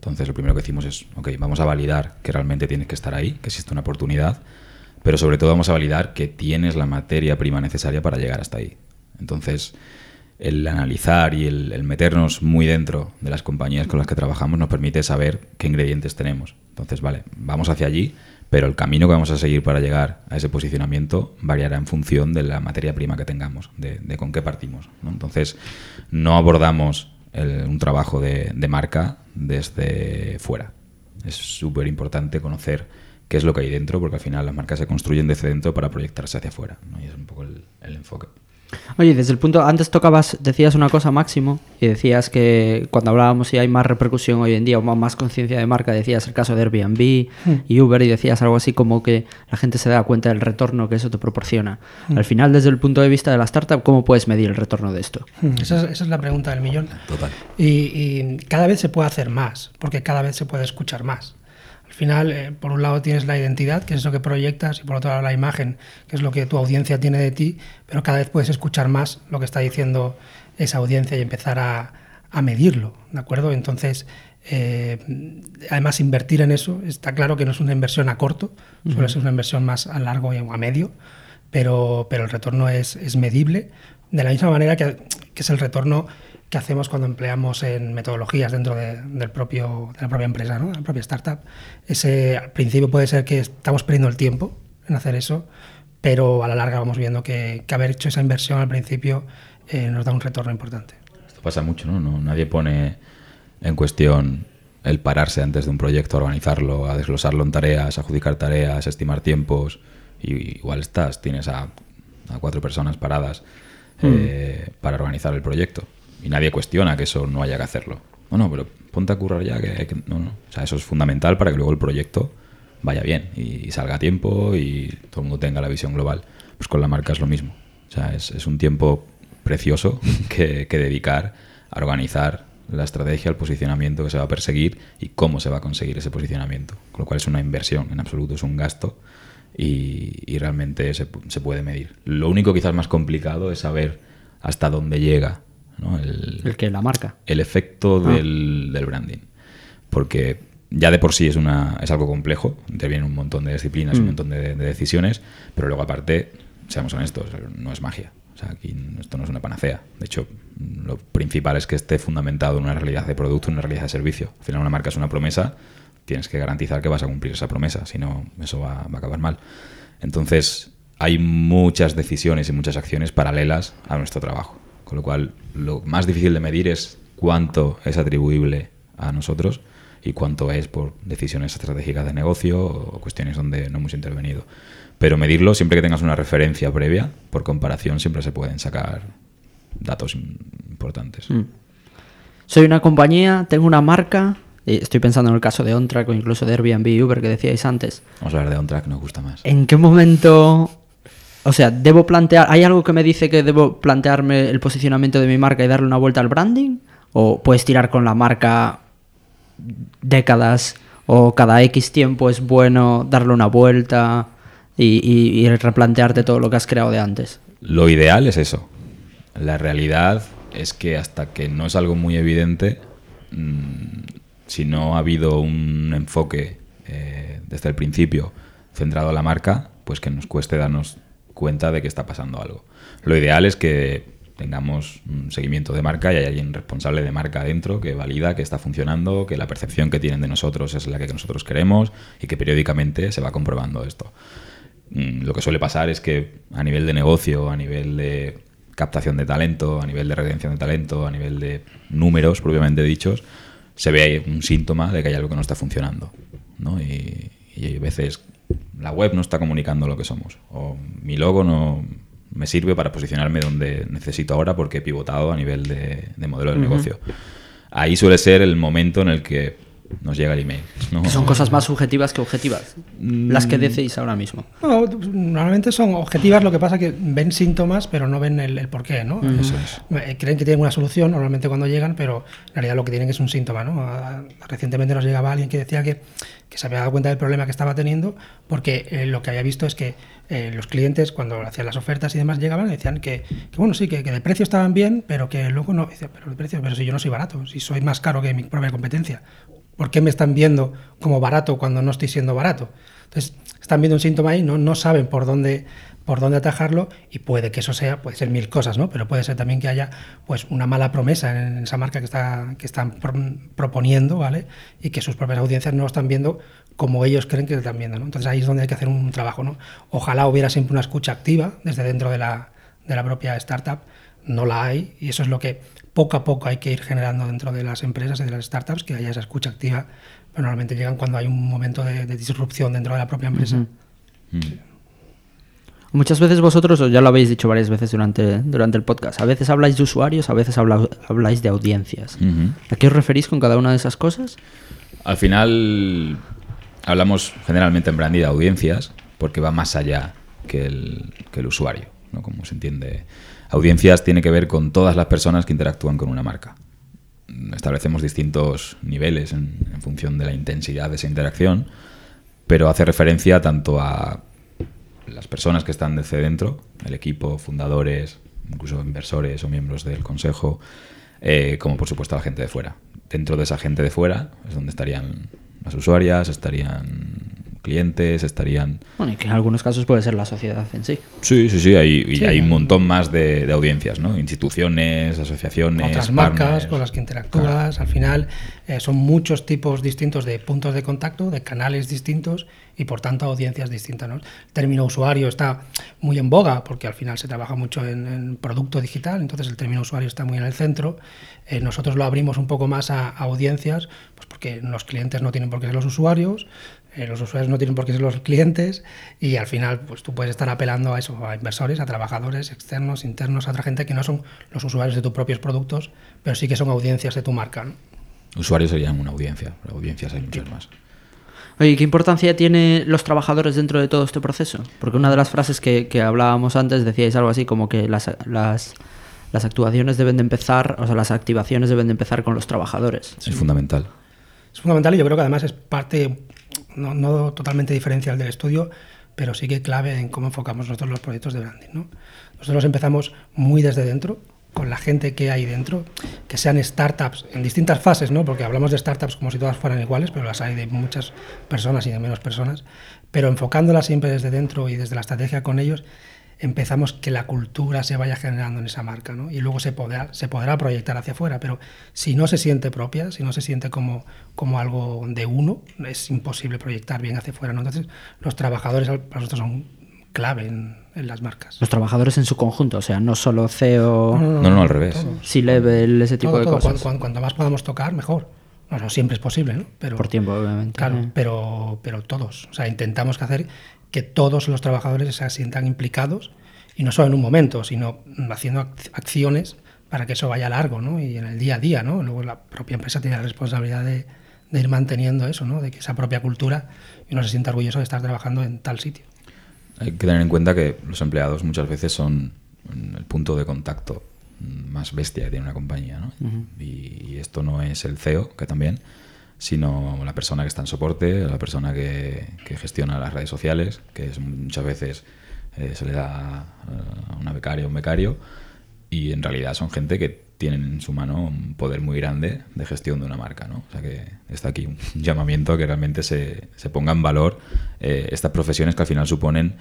Entonces, lo primero que decimos es, ok, vamos a validar que realmente tienes que estar ahí, que existe una oportunidad, pero sobre todo vamos a validar que tienes la materia prima necesaria para llegar hasta ahí. Entonces, el analizar y el, meternos muy dentro de las compañías con las que trabajamos nos permite saber qué ingredientes tenemos. Entonces, vale, vamos hacia allí, pero el camino que vamos a seguir para llegar a ese posicionamiento variará en función de la materia prima que tengamos, de, con qué partimos. Entonces, no abordamos el, un trabajo de, marca desde fuera. Es súper importante conocer qué es lo que hay dentro, porque al final las marcas se construyen desde dentro para proyectarse hacia afuera. ¿no? Y es un poco el enfoque. Oye, desde el punto, antes tocabas, decías una cosa máximo y decías que cuando hablábamos si hay más repercusión hoy en día o más conciencia de marca, decías el caso de Airbnb mm. y Uber y decías algo así como que la gente se da cuenta del retorno que eso te proporciona. Mm. Al final, desde el punto de vista de la startup, ¿cómo puedes medir el retorno de esto? Mm. Esa, es, esa, es, la pregunta del millón. Total. Y, y cada vez se puede hacer más, porque cada vez se puede escuchar más. Al final, eh, por un lado tienes la identidad, que es lo que proyectas, y por otro lado la imagen, que es lo que tu audiencia tiene de ti, pero cada vez puedes escuchar más lo que está diciendo esa audiencia y empezar a, a medirlo, ¿de acuerdo? Entonces, eh, además invertir en eso, está claro que no es una inversión a corto, uh -huh. suele ser una inversión más a largo y a medio, pero, pero el retorno es, es medible, de la misma manera que, que es el retorno que hacemos cuando empleamos en metodologías dentro de, del propio, de la propia empresa, ¿no? de la propia startup. Ese, al principio puede ser que estamos perdiendo el tiempo en hacer eso, pero a la larga vamos viendo que, que haber hecho esa inversión al principio eh, nos da un retorno importante. Esto pasa mucho, ¿no? no nadie pone en cuestión el pararse antes de un proyecto, organizarlo, a desglosarlo en tareas, adjudicar tareas, estimar tiempos. Y igual estás, tienes a, a cuatro personas paradas mm. eh, para organizar el proyecto y nadie cuestiona que eso no haya que hacerlo. No, no, pero ponte a currar ya que, no, no. O sea, eso es fundamental para que luego el proyecto vaya bien y, salga a tiempo y todo el mundo tenga la visión global. Pues con la marca es lo mismo. O sea, es, es un tiempo precioso que, que, dedicar a organizar la estrategia, el posicionamiento que se va a perseguir y cómo se va a conseguir ese posicionamiento. Con lo cual es una inversión, en absoluto es un gasto y, y realmente se, se puede medir. Lo único quizás más complicado es saber hasta dónde llega ¿no? El, el, que la marca. El efecto ah. del, del, branding. Porque ya de por sí es, una, es algo complejo, intervienen un montón de disciplinas, mm. un montón de, de, decisiones, pero luego aparte, seamos honestos, no es magia. O sea, aquí esto no es una panacea. De hecho, lo principal es que esté fundamentado en una realidad de producto, en una realidad de servicio. Al final una marca es una promesa, tienes que garantizar que vas a cumplir esa promesa, si no, eso va, va a acabar mal. Entonces, hay muchas decisiones y muchas acciones paralelas a nuestro trabajo. Con lo cual, lo más difícil de medir es cuánto es atribuible a nosotros y cuánto es por decisiones estratégicas de negocio o cuestiones donde no hemos intervenido. Pero medirlo, siempre que tengas una referencia previa, por comparación, siempre se pueden sacar datos importantes. Mm. Soy una compañía, tengo una marca, estoy pensando en el caso de OnTrack o incluso de Airbnb y Uber que decíais antes. Vamos a hablar de OnTrack, nos gusta más. ¿En qué momento o sea, debo plantear. ¿Hay algo que me dice que debo plantearme el posicionamiento de mi marca y darle una vuelta al branding? ¿O puedes tirar con la marca décadas? ¿O cada X tiempo es bueno darle una vuelta y, replantearte todo lo que has creado de antes? Lo ideal es eso. La realidad es que hasta que no es algo muy evidente, mmm, si no ha habido un enfoque eh, desde el principio centrado a la marca, pues que nos cueste darnos cuenta de que está pasando algo. Lo ideal es que tengamos un seguimiento de marca y hay alguien responsable de marca adentro que valida que está funcionando, que la percepción que tienen de nosotros es la que nosotros queremos y que periódicamente se va comprobando esto. Mm, lo que suele pasar es que a nivel de negocio, a nivel de captación de talento, a nivel de retención de talento, a nivel de números propiamente dichos, se ve un síntoma de que hay algo que no está funcionando. Y, y hay veces la web no está comunicando lo que somos, o mi logo no me sirve para posicionarme donde necesito ahora porque he pivotado a nivel de, de modelo de negocio. Ahí suele ser el momento en el que nos llega el email. ¿no? Que son cosas más subjetivas que objetivas. Las que decís ahora mismo. No, normalmente son objetivas, lo que pasa que ven síntomas, pero no ven el, el porqué, ¿no? Eso es. Eh, Creen que tienen una solución normalmente cuando llegan, pero en realidad lo que tienen es un síntoma, ¿no? Ah, Recientemente nos llegaba alguien que decía que, que se había dado cuenta del problema que estaba teniendo porque eh, lo que había visto es que eh, los clientes cuando hacían las ofertas y demás llegaban y decían que, que, bueno, sí, que, que de precio estaban bien, pero que luego no, pero de precio, pero si yo no soy barato, si soy más caro que mi propia competencia, ¿por qué me están viendo como barato cuando no estoy siendo barato? Entonces, están viendo un síntoma ahí, no, saben por dónde, por dónde atajarlo y puede que eso sea, puede ser mil cosas, ¿no? Pero puede ser también que haya pues una mala promesa en esa marca que, está, que están pro- proponiendo, ¿vale? Y que sus propias audiencias no lo están viendo como ellos creen que lo están viendo, ¿no? Entonces ahí es donde hay que hacer un trabajo, ¿no? Ojalá hubiera siempre una escucha activa desde dentro de la, de la propia startup, no la hay y eso es lo que poco a poco hay que ir generando dentro de las empresas y de las startups, que haya esa escucha activa, pero normalmente llegan cuando hay un momento de, de disrupción dentro de la propia empresa. Mm. Muchas veces vosotros, o ya lo habéis dicho varias veces durante, durante el podcast, a veces habláis de usuarios, a veces habla- habláis de audiencias. ¿A qué os referís con cada una de esas cosas? Al final hablamos generalmente en branding de audiencias porque va más allá que el, que el usuario, ¿no? como se entiende. Audiencias tiene que ver con todas las personas que interactúan con una marca. Establecemos distintos niveles en, en función de la intensidad de esa interacción, pero hace referencia tanto a las personas que están desde dentro, el equipo, fundadores, incluso inversores o miembros del consejo, eh, como por supuesto la gente de fuera. Dentro de esa gente de fuera es donde estarían las usuarias, estarían clientes, estarían... Bueno, y que en algunos casos puede ser la sociedad en sí. Sí, sí, sí, hay, y Sí. hay un montón más de, de audiencias, ¿no? Instituciones, asociaciones, otras marcas partners. con las que interactúas. Al final eh, son muchos tipos distintos de puntos de contacto, de canales distintos y por tanto audiencias distintas. ¿no? El término usuario está muy en boga porque al final se trabaja mucho en, en producto digital, entonces el término usuario está muy en el centro. Eh, nosotros lo abrimos un poco más a, a audiencias, pues porque los clientes no tienen por qué ser los usuarios, eh, los usuarios no tienen por qué ser los clientes y al final pues tú puedes estar apelando a eso, a inversores, a trabajadores externos, internos, a otra gente que no son los usuarios de tus propios productos, pero sí que son audiencias de tu marca. ¿no? Usuarios serían una audiencia, pero audiencias hay muchas más. Oye, ¿qué importancia tienen los trabajadores dentro de todo este proceso? Porque una de las frases que, que hablábamos antes decíais algo así como que las, las, las actuaciones deben de empezar, o sea, las activaciones deben de empezar con los trabajadores. Es fundamental. Es fundamental y yo creo que además es parte, no, no totalmente diferencial del estudio, pero sí que clave en cómo enfocamos nosotros los proyectos de branding. ¿no? Nosotros empezamos muy desde dentro, con la gente que hay dentro, que sean startups en distintas fases, ¿no? porque hablamos de startups como si todas fueran iguales, pero las hay de muchas personas y de menos personas, pero enfocándolas siempre desde dentro y desde la estrategia con ellos, empezamos que la cultura se vaya generando en esa marca, ¿no? Y luego se podrá, se podrá proyectar hacia afuera, pero si no se siente propia, si no se siente como, como algo de uno, es imposible proyectar bien hacia afuera, ¿no? Entonces, los trabajadores para nosotros son clave en, en las marcas. Los trabajadores en su conjunto, o sea, no solo CEO, No, no, al revés. C-level, ese tipo Todo, de todo. cosas. Cuan- cuan- Cuanto, más podamos tocar, mejor. No, no siempre es posible, ¿no? Pero, Por tiempo, obviamente. Claro, Eh. pero, pero todos. O sea, intentamos que hacer que todos los trabajadores se sientan implicados y no solo en un momento, sino haciendo ac- acciones para que eso vaya largo, ¿no? Y en el día a día, ¿no? Luego la propia empresa tiene la responsabilidad de, de ir manteniendo eso, ¿no? De que esa propia cultura y uno se sienta orgulloso de estar trabajando en tal sitio. Hay que tener en cuenta que los empleados muchas veces son el punto de contacto más bestia que tiene una compañía. ¿no? y, y esto no es el CEO, que también, sino la persona que está en soporte, la persona que, gestiona las redes sociales, que muchas veces eh, se le da a una becaria o un becario, y en realidad son gente que tienen en su mano un poder muy grande de gestión de una marca. ¿no? O sea que está aquí un llamamiento a que realmente se, se ponga en valor eh, estas profesiones que al final suponen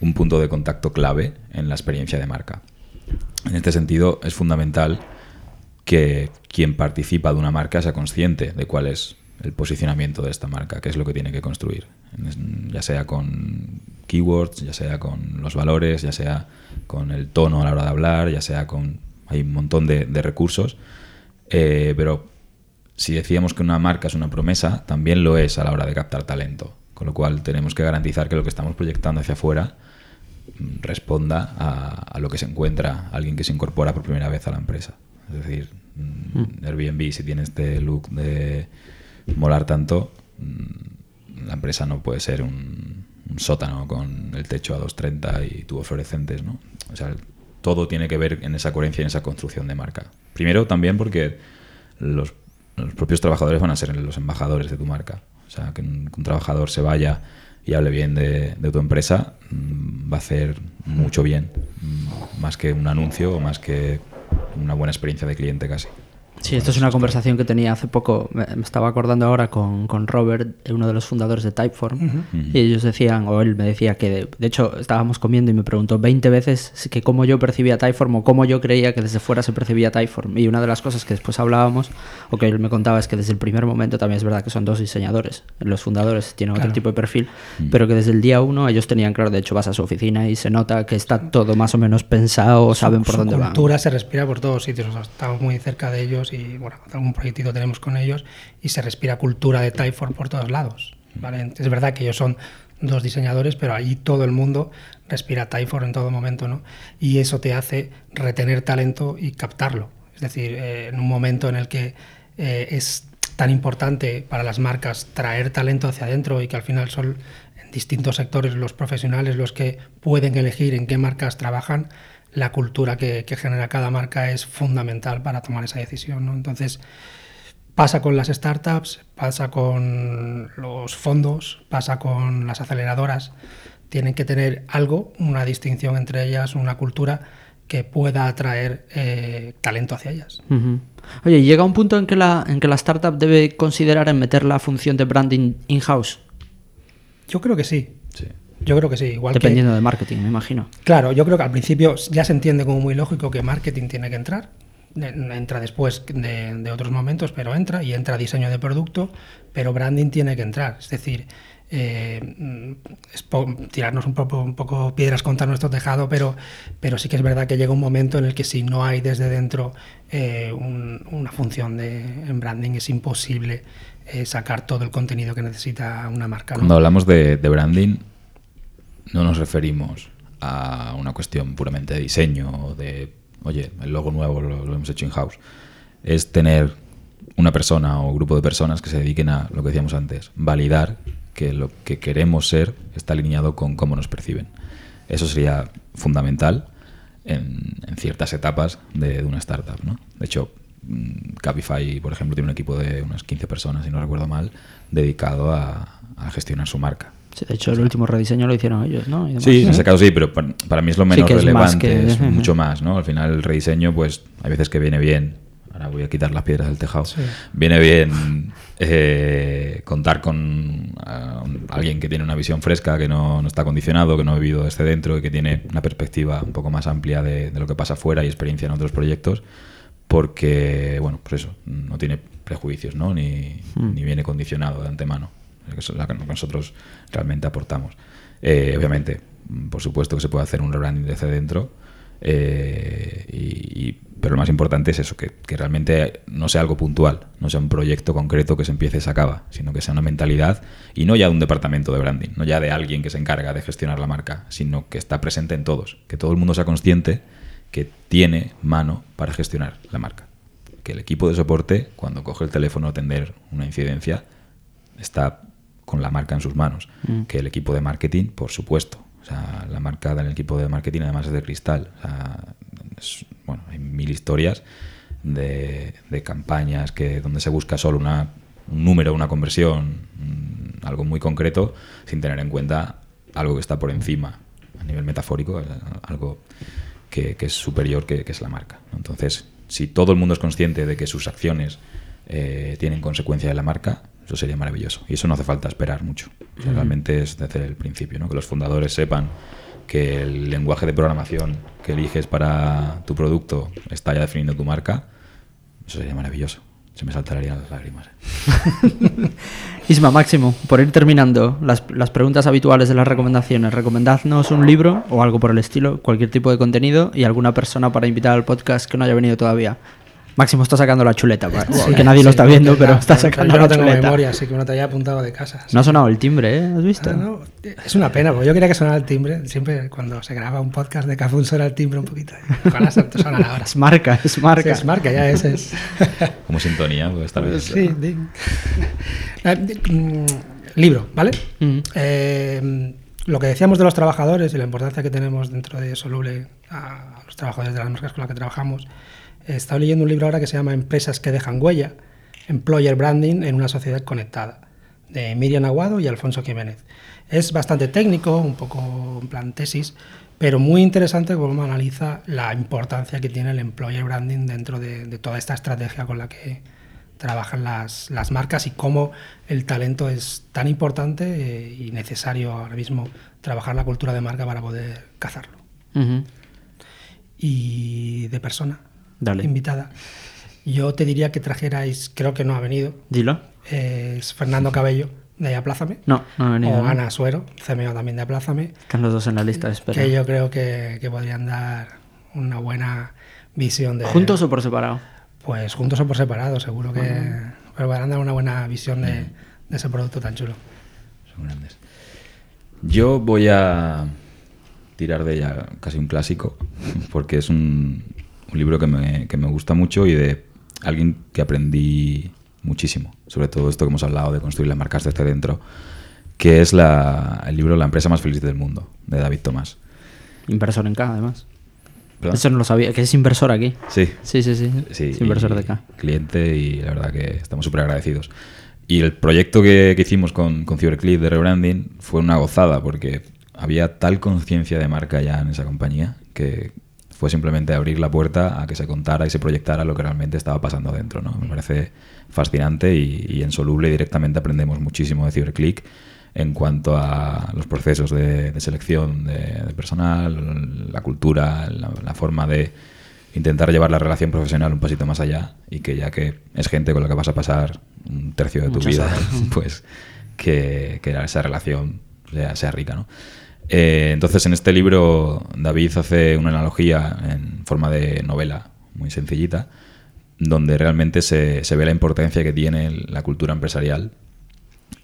un punto de contacto clave en la experiencia de marca. En este sentido, es fundamental que quien participa de una marca sea consciente de cuál es el posicionamiento de esta marca, qué es lo que tiene que construir, ya sea con keywords, ya sea con los valores, ya sea con el tono a la hora de hablar, ya sea con... Hay un montón de, de recursos, eh, pero si decíamos que una marca es una promesa, también lo es a la hora de captar talento. Con lo cual tenemos que garantizar que lo que estamos proyectando hacia afuera mm, responda a, a lo que se encuentra alguien que se incorpora por primera vez a la empresa. Es decir, mm, Airbnb, si tiene este look de molar tanto, mm, la empresa no puede ser un, sótano con el techo a 230 y tubos fluorescentes, ¿no? O sea, todo tiene que ver en esa coherencia y en esa construcción de marca. Primero también porque los, los propios trabajadores van a ser los embajadores de tu marca. O sea, que un, que un trabajador se vaya y hable bien de, de tu empresa mm, va a hacer mucho bien, mm, más que un anuncio o más que una buena experiencia de cliente casi. Sí, esto es una conversación que tenía hace poco, me me estaba acordando ahora con, con Robert, uno de los fundadores de Typeform, y ellos decían, o él me decía que, de, de hecho, estábamos comiendo y me preguntó 20 veces que cómo yo percibía Typeform o cómo yo creía que desde fuera se percibía Typeform. Y una de las cosas que después hablábamos, o que él me contaba, es que desde el primer momento también es verdad que son dos diseñadores. Los fundadores tienen otro Claro. tipo de perfil, pero que desde el día uno ellos tenían claro, de hecho vas a su oficina y se nota que está todo más o menos pensado, saben por su dónde van. cultura se respira por todos sitios. O sea, estamos muy cerca de ellos y, bueno, algún proyectito tenemos con ellos y se respira cultura de Typeform por todos lados. ¿vale? Es verdad que ellos son dos diseñadores, pero allí todo el mundo respira Typeform en todo momento, ¿no? Y eso te hace retener talento y captarlo. Es decir, eh, en un momento en el que eh, es tan importante para las marcas traer talento hacia adentro y que al final son en distintos sectores los profesionales los que pueden elegir en qué marcas trabajan, la cultura que, que genera cada marca es fundamental para tomar esa decisión. ¿no? Entonces, pasa con las startups, pasa con los fondos, pasa con las aceleradoras. Tienen que tener algo, una distinción entre ellas, una cultura que pueda atraer eh, talento hacia ellas. Ujú. Oye, ¿llega un punto en que, la, en que la startup debe considerar en meter la función de branding in-house? Yo creo que sí. Yo creo que sí. Igual que- Dependiendo de marketing, me imagino. Claro, yo creo que al principio ya se entiende como muy lógico que marketing tiene que entrar. En- Entra después de, de otros momentos, pero entra y entra diseño de producto, pero branding tiene que entrar. Es decir, eh, es tirarnos un poco, un poco piedras contra nuestro tejado, pero, pero sí que es verdad que llega un momento en el que si no hay desde dentro eh, un- una función de, en branding es imposible eh, sacar todo el contenido que necesita una marca. ¿no? Cuando hablamos de, de branding, no nos referimos a una cuestión puramente de diseño o de, oye, el logo nuevo lo, hemos hecho in-house. Es tener una persona o grupo de personas que se dediquen a lo que decíamos antes, validar que lo que queremos ser está alineado con cómo nos perciben. Eso sería fundamental en, ciertas etapas de, una startup. ¿no? De hecho, mm, Cabify, por ejemplo, tiene un equipo de unas 15 personas, si no recuerdo mal, dedicado a gestionar su marca. Sí, de hecho, el último rediseño lo hicieron ellos, ¿no? Y demás. Sí, en ese caso sí, pero para, para mí es lo Sí menos que es más relevante, que- es mucho más, ¿no? Al final el rediseño, pues hay veces que viene bien, ahora voy a quitar las piedras del tejado, Sí. viene bien eh, contar con alguien que tiene una visión fresca, que no, no está condicionado, que no ha vivido desde dentro y que tiene una perspectiva un poco más amplia de, de lo que pasa afuera y experiencia en otros proyectos, porque, bueno, pues eso, no tiene prejuicios, ¿no? Ni, ni viene condicionado de antemano. Eso es lo que nosotros realmente aportamos. Eh, obviamente, por supuesto que se puede hacer un rebranding desde dentro, eh, y- y- pero lo más importante es eso, que, que realmente no sea algo puntual, no sea un proyecto concreto que se empiece y se acaba, sino que sea una mentalidad y no ya de un departamento de branding, no ya de alguien que se encarga de gestionar la marca, sino que está presente en todos, que todo el mundo sea consciente que tiene mano para gestionar la marca. Que el equipo de soporte, cuando coge el teléfono a atender una incidencia, está con la marca en sus manos. Que el equipo de marketing, por supuesto. O sea, la marca del equipo de marketing además es de cristal. O sea, es- bueno, hay mil historias de, de campañas que donde se busca solo una, un número, una conversión, mm, algo muy concreto, sin tener en cuenta algo que está por encima, a nivel metafórico, algo que, que es superior, que, que es la marca. Entonces, si todo el mundo es consciente de que sus acciones eh, tienen consecuencia de la marca, eso sería maravilloso. Y eso no hace falta esperar mucho. O sea, Realmente es desde el principio, ¿no? que los fundadores sepan que el lenguaje de programación que eliges para tu producto está ya definiendo tu marca, eso sería maravilloso. se me saltarían las lágrimas. ¿eh? Isma, Máximo, por ir terminando, las, las preguntas habituales de las recomendaciones. Recomendadnos un libro o algo por el estilo, cualquier tipo de contenido y alguna persona para invitar al podcast que no haya venido todavía. Máximo está sacando la chuleta, pa- Sí, que nadie lo sí, está porque viendo, la- pero está sacando yo la no tengo chuleta. memoria, así que me lo había apuntado de casa. No ha sonado el timbre, ¿eh? ¿Has visto? Ah, no, Es una pena, porque yo quería que sonara el timbre. Siempre cuando se graba un podcast de Cafún suena el timbre un poquito. Ojalá se- sonara ahora. Es marca, es marca. Sí, es marca, ya ese es. Como sintonía, pues tal vez. Sí, ding. Eh, mm, libro, ¿vale? Mm. Eh, lo que decíamos de los trabajadores y la importancia que tenemos dentro de Soluble a los trabajadores de las marcas con las que trabajamos, he estado leyendo un libro ahora que se llama Empresas que dejan huella, Employer Branding en una sociedad conectada, de Miriam Aguado y Alfonso Jiménez. Es bastante técnico, un poco en plan tesis, pero muy interesante cómo analiza la importancia que tiene el employer branding dentro de, de toda esta estrategia con la que trabajan las, las marcas y cómo el talento es tan importante eh, y necesario ahora mismo trabajar la cultura de marca para poder cazarlo. Y de persona Dale. invitada, yo te diría que trajerais, creo que no ha venido, Dilo. eh, es Fernando Cabello de Aplázame. No, no ha venido. o ¿no? Ana Suero, CMO también de Aplázame, Están los dos en la lista de espera. que yo creo que, que podrían dar una buena visión de... ¿Juntos o por separado? Pues juntos o por separado, seguro que pero podrán dar una buena visión de, de ese producto tan chulo. Son grandes. Yo voy a tirar de ella casi un clásico, porque es un, un libro que me, que me gusta mucho y de alguien que aprendí muchísimo, sobre todo esto que hemos hablado de construir las marcas desde dentro, que es la- el libro La empresa más feliz del mundo, de David Tomás. Inversor en K, además. ¿Perdón? Eso no lo sabía, que es inversor aquí. Sí, Sí, sí, sí. Sí, es inversor de K. Cliente y la verdad que estamos súper agradecidos. Y el proyecto que, que hicimos con, con Cyberclip de rebranding fue una gozada porque había tal conciencia de marca ya en esa compañía que fue simplemente abrir la puerta a que se contara y se proyectara lo que realmente estaba pasando dentro. ¿no? Me parece fascinante y, y en Soluble directamente aprendemos muchísimo de Cyberclick en cuanto a los procesos de, de selección de, de personal, la cultura, la, la forma de intentar llevar la relación profesional un pasito más allá y que ya que es gente con la que vas a pasar un tercio de tu Muchas vida, horas. pues que, que esa relación sea, sea rica, ¿no? Eh, entonces en este libro David hace una analogía en forma de novela muy sencillita donde realmente se, ve la importancia que tiene la cultura empresarial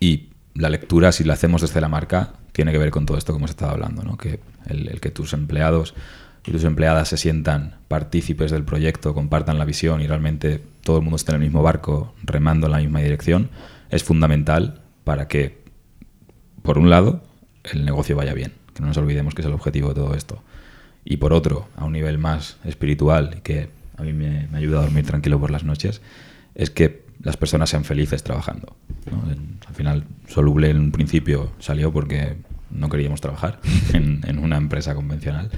y la lectura, si la hacemos desde la marca, tiene que ver con todo esto que hemos estado hablando, ¿no? que el, el que tus empleados y tus empleadas se sientan partícipes del proyecto, compartan la visión y realmente todo el mundo esté en el mismo barco, remando en la misma dirección, es fundamental para que, por un lado, el negocio vaya bien, que no nos olvidemos que es el objetivo de todo esto. Y por otro, a un nivel más espiritual, que a mí me, me ayuda a dormir tranquilo por las noches, es que las personas sean felices trabajando. ¿no? Al final, Soluble en un principio salió porque no queríamos trabajar en, en una empresa convencional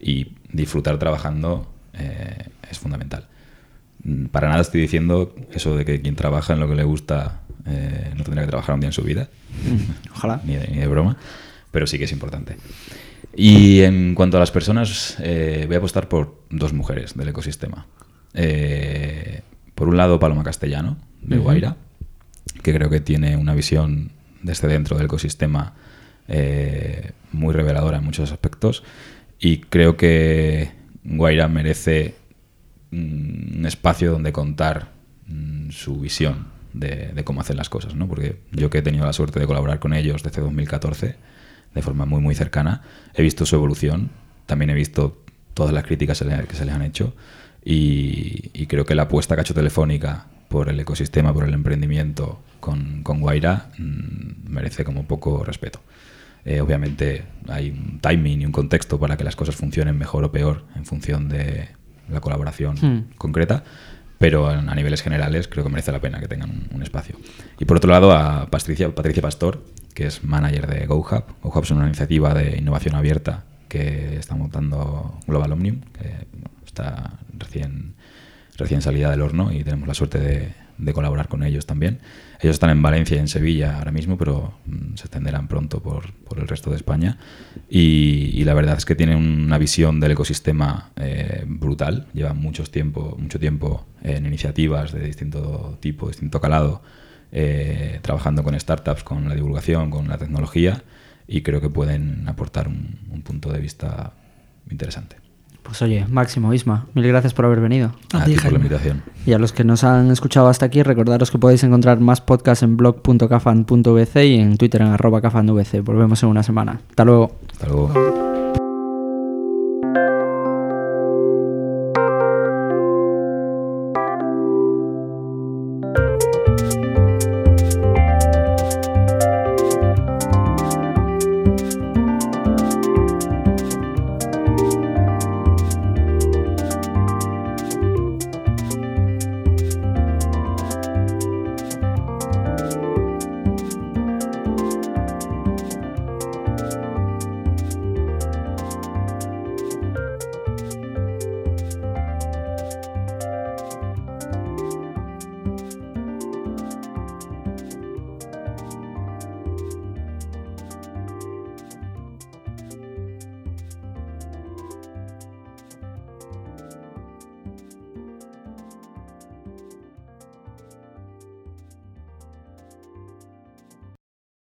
y disfrutar trabajando eh, es fundamental. Mm, Para nada estoy diciendo eso de que quien trabaja en lo que le gusta eh, no tendrá que trabajar un día en su vida. Ojalá. Ni de, ni de broma. Pero sí que es importante. Y en cuanto a las personas, eh, voy a apostar por dos mujeres del ecosistema. Eh, por un lado, Paloma Castellano, de. Guaira, que creo que tiene una visión desde dentro del ecosistema eh, muy reveladora en muchos aspectos. Y creo que Guaira merece mm, un espacio donde contar mm, su visión de, de cómo hacen las cosas, ¿no? Porque yo que he tenido la suerte de colaborar con ellos desde 2014, de forma muy, muy cercana, he visto su evolución, también he visto todas las críticas que se le- que se les han hecho y, y creo que la apuesta cacho telefónica por el ecosistema, por el emprendimiento con, con Guaira mm, merece como poco respeto. Eh, obviamente hay un timing y un contexto para que las cosas funcionen mejor o peor en función de la colaboración Hmm. concreta, pero a, niveles generales creo que merece la pena que tengan un, espacio. Y por otro lado a Patricia, Patricia Pastor, que es manager de GoHub. GoHub es una iniciativa de innovación abierta que está montando Global Omnium, que está recién, recién salida del horno y tenemos la suerte de, de colaborar con ellos también. Ellos están en Valencia y en Sevilla ahora mismo, pero mm, se extenderán pronto por, por el resto de España. Y, la verdad es que tienen una visión del ecosistema eh, brutal. Llevan muchos tiempo, mucho tiempo en iniciativas de distinto tipo, distinto calado, eh, trabajando con startups, con la divulgación, con la tecnología, y creo que pueden aportar un punto de vista interesante. Pues oye, Máximo, Isma, mil gracias por haber venido. A A ti, ti por la invitación. Y a los que nos han escuchado hasta aquí, recordaros que podéis encontrar más podcasts en blog.cafan.vc y en Twitter en arroba cafanvc. Volvemos en una semana. Hasta luego. Hasta luego.